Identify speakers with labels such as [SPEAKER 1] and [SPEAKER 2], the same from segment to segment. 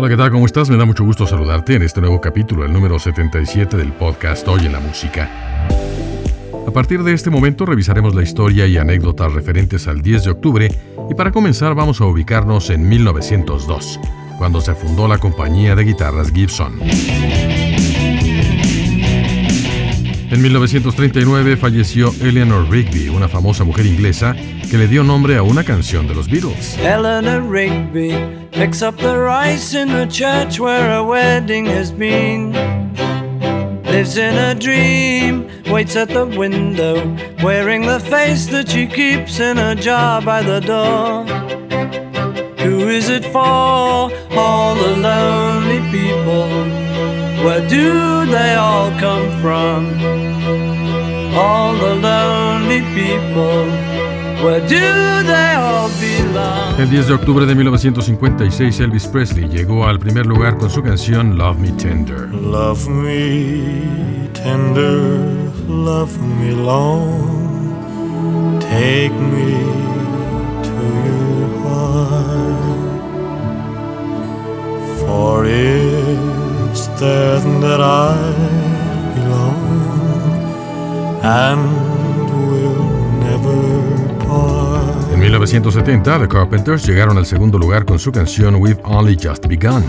[SPEAKER 1] Hola, ¿qué tal? ¿Cómo estás? Me da mucho gusto saludarte en este nuevo capítulo, el número 77 del podcast Hoy en la Música. A partir de este momento revisaremos la historia y anécdotas referentes al 10 de octubre y para comenzar vamos a ubicarnos en 1902, cuando se fundó la compañía de guitarras Gibson. En 1939 falleció Eleanor Rigby, una famosa mujer inglesa que le dio nombre a una canción de los Beatles.
[SPEAKER 2] Eleanor Rigby picks up the rice in the church where a wedding has been. Lives in a dream, waits at the window, wearing the face that she keeps in a jar by the door. Who is it for? All people. Where do they all come from? All the lonely people. Where do they all belong?
[SPEAKER 1] El 10 de octubre de 1956, Elvis Presley llegó al primer lugar con su canción Love Me Tender.
[SPEAKER 3] Love me tender, love me long, take me to your heart, for it's there that I belong and will never part.
[SPEAKER 1] En 1970, The Carpenters llegaron al segundo lugar con su canción We've Only Just Begun.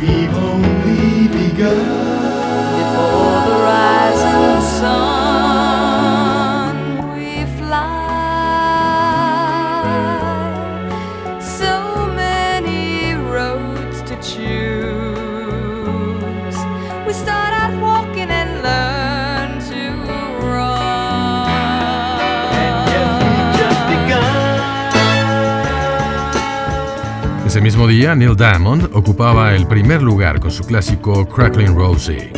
[SPEAKER 1] Ese mismo día, Neil Diamond ocupaba el primer lugar con su clásico Crackling Rosie.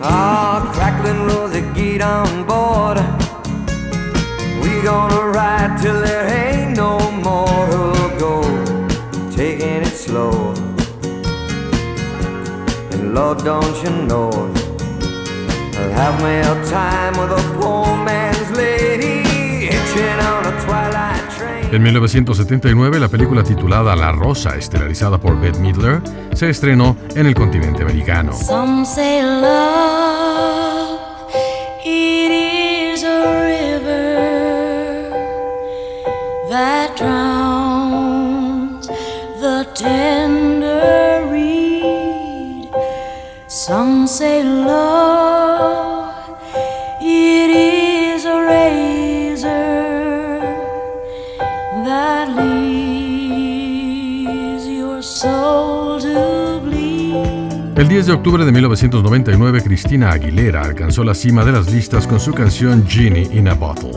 [SPEAKER 4] Ah, crackling Rosie, get on board. We gonna ride till there ain't no more to go. Taking it slow. And Lord, don't you know? I'll have me a time with a
[SPEAKER 1] En 1979, la película titulada La Rosa, estelarizada por Bette Midler, se estrenó en el continente americano.
[SPEAKER 5] Some say love,
[SPEAKER 1] El 10 de octubre de 1999, Cristina Aguilera alcanzó la cima de las listas con su canción Genie in a Bottle.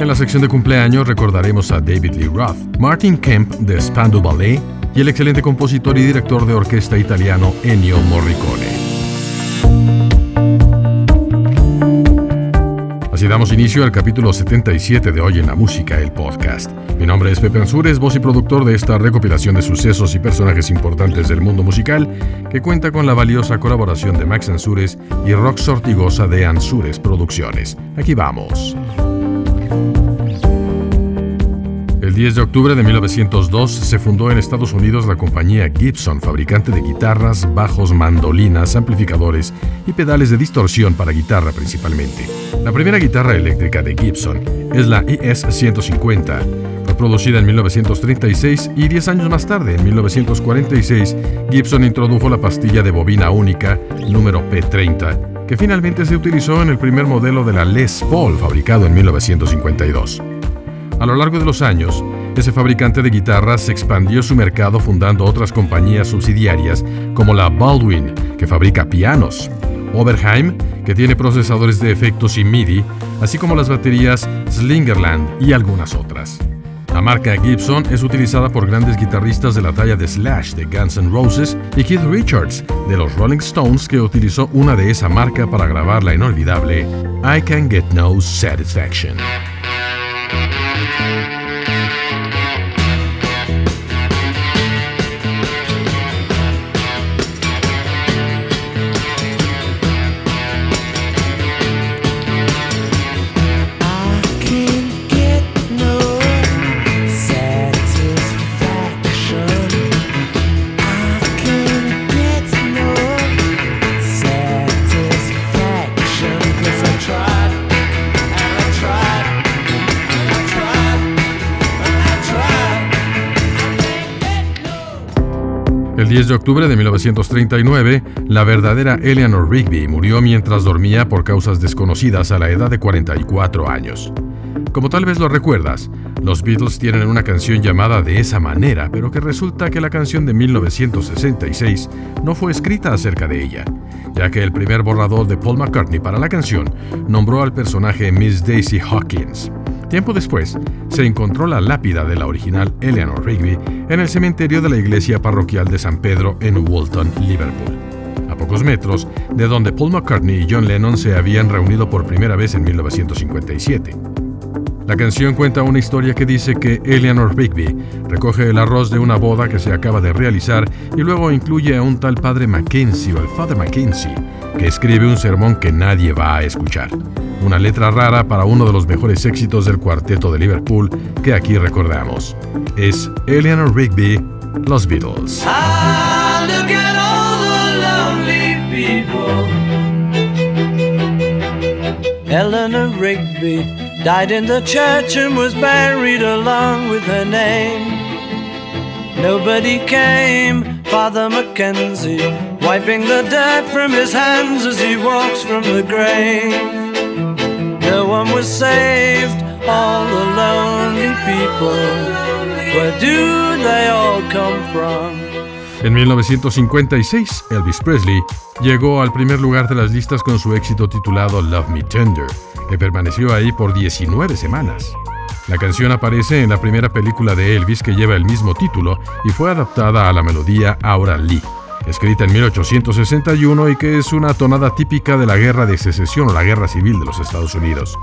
[SPEAKER 1] En la sección de cumpleaños recordaremos a David Lee Roth, Martin Kemp de Spandau Ballet y el excelente compositor y director de orquesta italiano Ennio Morricone. Así damos inicio al capítulo 77 de Hoy en la Música, el podcast. Mi nombre es Pepe Ansures, voz y productor de esta recopilación de sucesos y personajes importantes del mundo musical, que cuenta con la valiosa colaboración de Max Ansures y Rox Ortigosa de Ansures Producciones. Aquí vamos. El 10 de octubre de 1902 se fundó en Estados Unidos la compañía Gibson, fabricante de guitarras, bajos, mandolinas, amplificadores y pedales de distorsión para guitarra principalmente. La primera guitarra eléctrica de Gibson es la IS 150. Fue producida en 1936 y 10 años más tarde, en 1946, Gibson introdujo la pastilla de bobina única número P30, que finalmente se utilizó en el primer modelo de la Les Paul fabricado en 1952. A lo largo de los años, ese fabricante de guitarras expandió su mercado fundando otras compañías subsidiarias como la Baldwin, que fabrica pianos, Oberheim, que tiene procesadores de efectos y MIDI, así como las baterías Slingerland y algunas otras. La marca Gibson es utilizada por grandes guitarristas de la talla de Slash de Guns N' Roses y Keith Richards de los Rolling Stones que utilizó una de esa marca para grabar la inolvidable I Can Get No Satisfaction. Thank you. El 10 de octubre de 1939, la verdadera Eleanor Rigby murió mientras dormía por causas desconocidas a la edad de 44 años. Como tal vez lo recuerdas, los Beatles tienen una canción llamada De esa manera, pero que resulta que la canción de 1966 no fue escrita acerca de ella, ya que el primer borrador de Paul McCartney para la canción nombró al personaje Miss Daisy Hawkins. Tiempo después, se encontró la lápida de la original Eleanor Rigby en el cementerio de la iglesia parroquial de San Pedro en Walton, Liverpool, a pocos metros de donde Paul McCartney y John Lennon se habían reunido por primera vez en 1957. La canción cuenta una historia que dice que Eleanor Rigby recoge el arroz de una boda que se acaba de realizar y luego incluye a un tal padre Mackenzie o el Father Mackenzie, que escribe un sermón que nadie va a escuchar. Una letra rara para uno de los mejores éxitos del cuarteto de Liverpool que aquí recordamos. Es Eleanor Rigby, Los Beatles.
[SPEAKER 2] Ah. Eleanor Rigby died in the church and was buried along with her name. Nobody came, Father Mackenzie, wiping the dirt from his hands as he walks from the grave. No one was saved, all the lonely people. Where do they all come from?
[SPEAKER 1] En 1956, Elvis Presley llegó al primer lugar de las listas con su éxito titulado Love Me Tender, que permaneció ahí por 19 semanas. La canción aparece en la primera película de Elvis que lleva el mismo título y fue adaptada a la melodía Aura Lee, escrita en 1861 y que es una tonada típica de la Guerra de Secesión o la Guerra Civil de los Estados Unidos.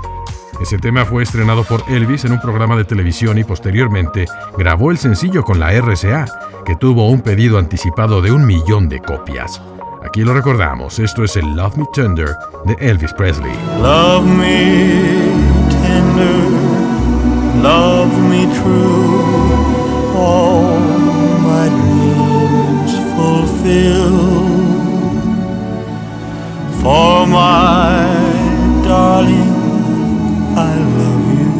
[SPEAKER 1] Ese tema fue estrenado por Elvis en un programa de televisión y posteriormente grabó el sencillo con la RCA, que tuvo un pedido anticipado de un millón de copias. Aquí lo recordamos, esto es el Love Me Tender de Elvis Presley.
[SPEAKER 3] Love me tender, love me true, all my dreams fulfill. For my darling, I love you,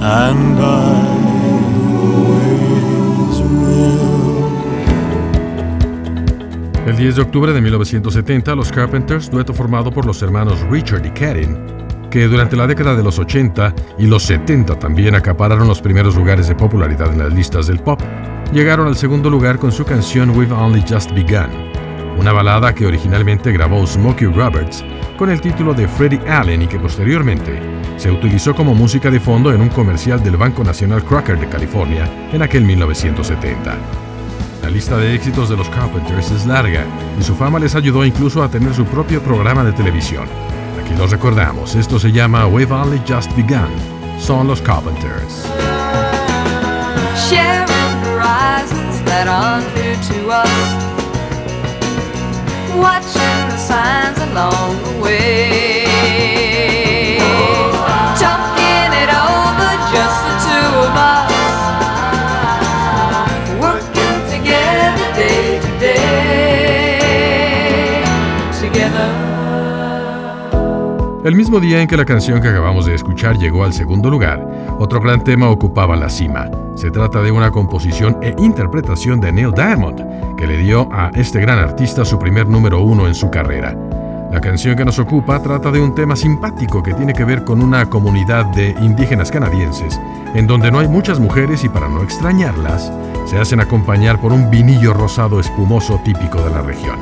[SPEAKER 3] and I
[SPEAKER 1] 10 de octubre de 1970, los Carpenters, dueto formado por los hermanos Richard y Karen, que durante la década de los 80 y los 70 también acapararon los primeros lugares de popularidad en las listas del pop, llegaron al segundo lugar con su canción We've Only Just Begun, una balada que originalmente grabó Smokey Roberts con el título de Freddie Allen y que posteriormente se utilizó como música de fondo en un comercial del Banco Nacional Crocker de California en aquel 1970. La lista de éxitos de los Carpenters es larga y su fama les ayudó incluso a tener su propio programa de televisión. Aquí los recordamos, esto se llama We've Only Just Begun. Son los Carpenters.
[SPEAKER 6] Watching the signs along the way. It over, just the two of us.
[SPEAKER 1] El mismo día en que la canción que acabamos de escuchar llegó al segundo lugar, otro gran tema ocupaba la cima. Se trata de una composición e interpretación de Neil Diamond, que le dio a este gran artista su primer número uno en su carrera. La canción que nos ocupa trata de un tema simpático que tiene que ver con una comunidad de indígenas canadienses, en donde no hay muchas mujeres y para no extrañarlas, se hacen acompañar por un vinillo rosado espumoso típico de la región.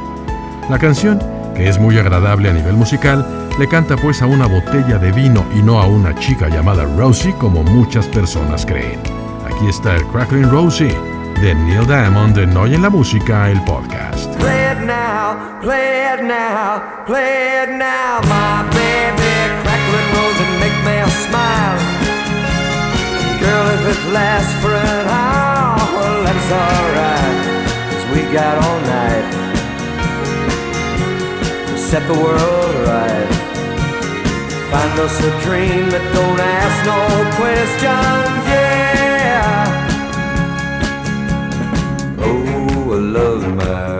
[SPEAKER 1] La canción, que es muy agradable a nivel musical, le canta pues a una botella de vino y no a una chica llamada Rosie como muchas personas creen. Aquí está el Crackling Rosie de Neil Diamond de Noy en la Música, el podcast.
[SPEAKER 4] Play it now, play it now, play it now, my baby. Crackling and make me smile. Girl, if it lasts for an hour, that's alright. Cause we got all night set the world right. Find us a dream that don't ask no questions. Oh, love my.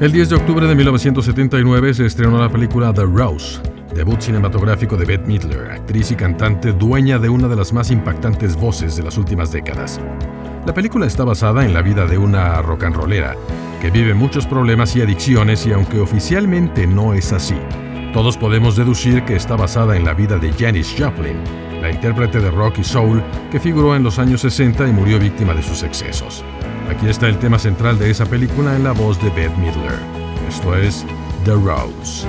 [SPEAKER 1] El 10 de octubre de 1979 se estrenó la película The Rose, debut cinematográfico de Bette Midler, actriz y cantante dueña de una de las más impactantes voces de las últimas décadas. La película está basada en la vida de una rock and rollera que vive muchos problemas y adicciones y aunque oficialmente no es así, todos podemos deducir que está basada en la vida de Janis Joplin, la intérprete de rock y soul que figuró en los años 60 y murió víctima de sus excesos. Aquí está el tema central de esa película en la voz de Bette Midler. Esto es The Rose.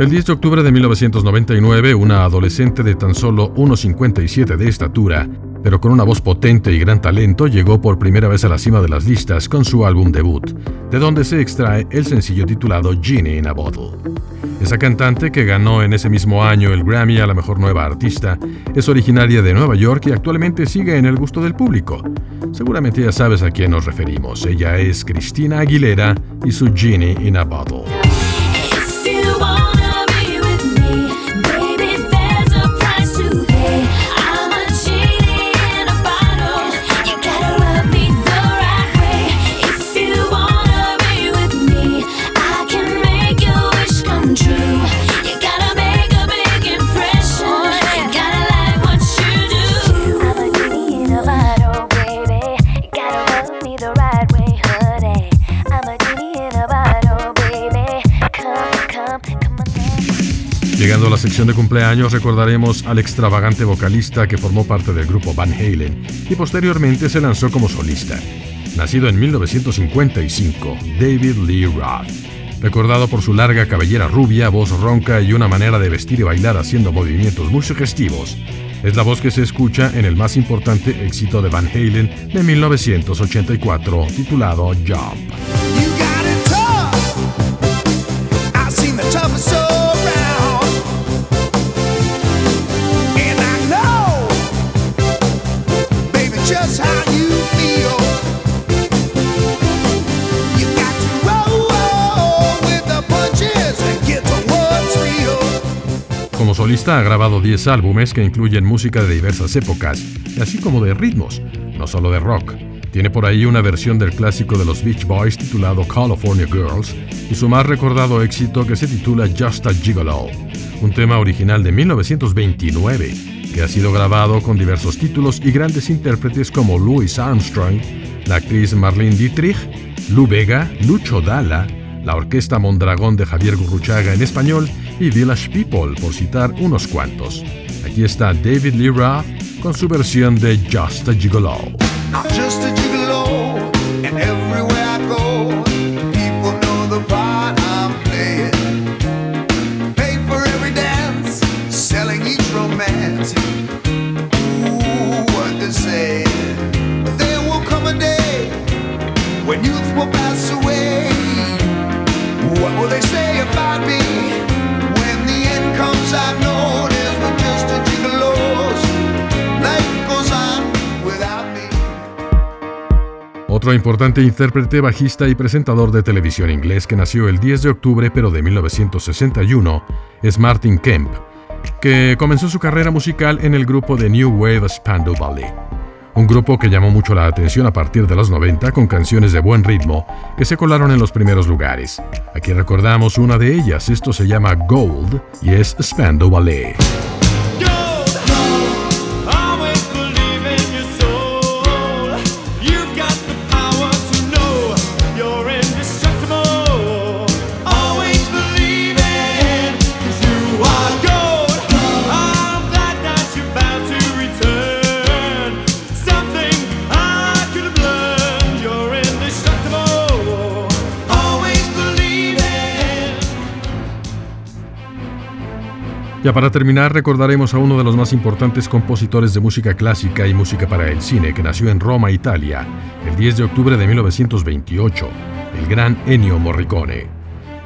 [SPEAKER 1] El 10 de octubre de 1999, una adolescente de tan solo 1,57 de estatura, pero con una voz potente y gran talento, llegó por primera vez a la cima de las listas con su álbum debut, de donde se extrae el sencillo titulado Genie in a Bottle. Esa cantante, que ganó en ese mismo año el Grammy a la mejor nueva artista, es originaria de Nueva York y actualmente sigue en el gusto del público. Seguramente ya sabes a quién nos referimos. Ella es Cristina Aguilera y su Genie in a Bottle. Sección de cumpleaños recordaremos al extravagante vocalista que formó parte del grupo Van Halen y posteriormente se lanzó como solista. Nacido en 1955, David Lee Roth. Recordado por su larga cabellera rubia, voz ronca y una manera de vestir y bailar haciendo movimientos muy sugestivos, es la voz que se escucha en el más importante éxito de Van Halen de 1984 titulado Jump. Solista ha grabado 10 álbumes que incluyen música de diversas épocas, así como de ritmos, no solo de rock. Tiene por ahí una versión del clásico de los Beach Boys titulado California Girls y su más recordado éxito que se titula Just a Gigolo, un tema original de 1929 que ha sido grabado con diversos títulos y grandes intérpretes como Louis Armstrong, la actriz Marlene Dietrich, Lou Vega, Lucho Dalla, la Orquesta Mondragón de Javier Gurruchaga en español y Village People, por citar unos cuantos. Aquí está David Lee Roth con su versión de Just a Gigolo. Importante intérprete, bajista y presentador de televisión inglés que nació el 10 de octubre pero de 1961 es Martin Kemp, que comenzó su carrera musical en el grupo de New Wave Spandau Ballet, un grupo que llamó mucho la atención a partir de los 90 con canciones de buen ritmo que se colaron en los primeros lugares. Aquí recordamos una de ellas, esto se llama Gold y es Spandau Ballet. Ya para terminar, recordaremos a uno de los más importantes compositores de música clásica y música para el cine que nació en Roma, Italia, el 10 de octubre de 1928, el gran Ennio Morricone.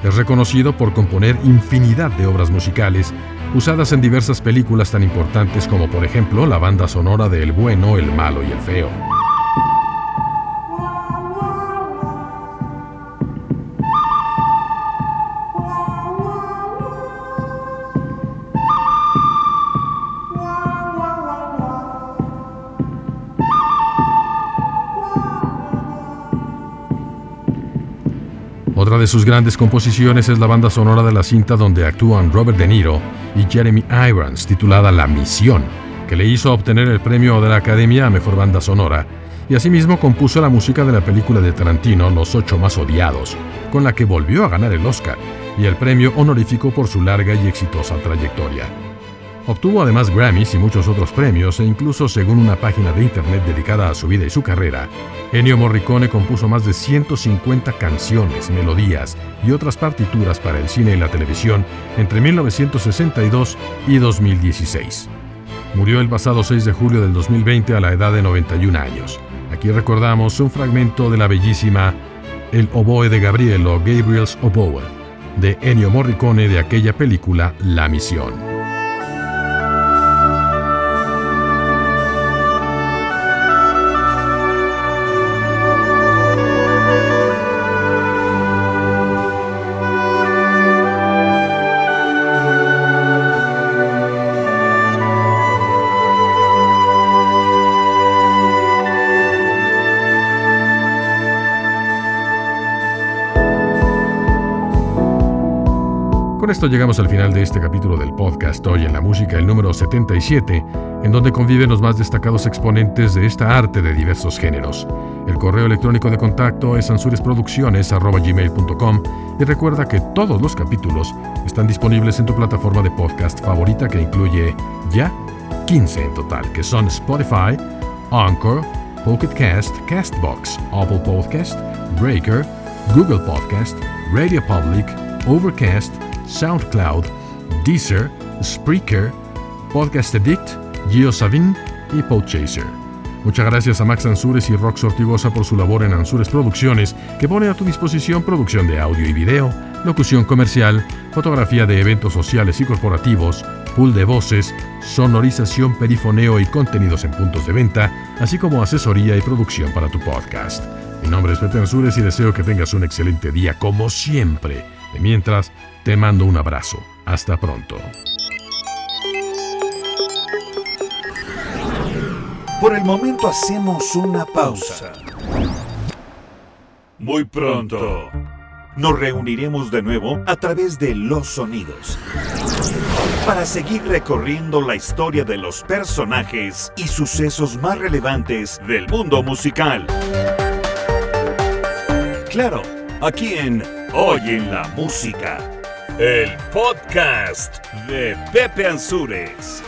[SPEAKER 1] Es reconocido por componer infinidad de obras musicales usadas en diversas películas tan importantes como por ejemplo la banda sonora de El bueno, el malo y el feo. Otra de sus grandes composiciones es la banda sonora de la cinta donde actúan Robert De Niro y Jeremy Irons, titulada La Misión, que le hizo obtener el premio de la Academia a Mejor Banda Sonora, y asimismo compuso la música de la película de Tarantino Los Ocho Más Odiados, con la que volvió a ganar el Oscar y el premio honorífico por su larga y exitosa trayectoria. Obtuvo además Grammys y muchos otros premios e incluso según una página de internet dedicada a su vida y su carrera, Ennio Morricone compuso más de 150 canciones, melodías y otras partituras para el cine y la televisión entre 1962 y 2016. Murió el pasado 6 de julio del 2020 a la edad de 91 años. Aquí recordamos un fragmento de la bellísima El oboe de Gabriel o Gabriel's Oboe de Ennio Morricone de aquella película La Misión. Con esto llegamos al final de este capítulo del podcast Hoy en la Música, el número 77, en donde conviven los más destacados exponentes de esta arte de diversos géneros. El correo electrónico de contacto es ansuresproducciones.gmail.com y recuerda que todos los capítulos están disponibles en tu plataforma de podcast favorita que incluye ya 15 en total, que son Spotify, Anchor, Pocket Cast, Castbox, Apple Podcast, Breaker, Google Podcast, Radio Public, Overcast, SoundCloud, Deezer, Spreaker, Podcast Addict, GeoSavin y Podchaser. Muchas gracias a Max Ansures y Rox Ortigosa por su labor en Ansures Producciones, que pone a tu disposición producción de audio y video, locución comercial, fotografía de eventos sociales y corporativos, pool de voces, sonorización, perifoneo y contenidos en puntos de venta, así como asesoría y producción para tu podcast. Mi nombre es Peter Ansures y deseo que tengas un excelente día como siempre. De mientras, te mando un abrazo. Hasta pronto.
[SPEAKER 7] Por el momento hacemos una pausa. Muy pronto nos reuniremos de nuevo a través de los sonidos para seguir recorriendo la historia de los personajes y sucesos más relevantes del mundo musical. Claro, aquí en Hoy en la Música, el podcast de Pepe Ansures.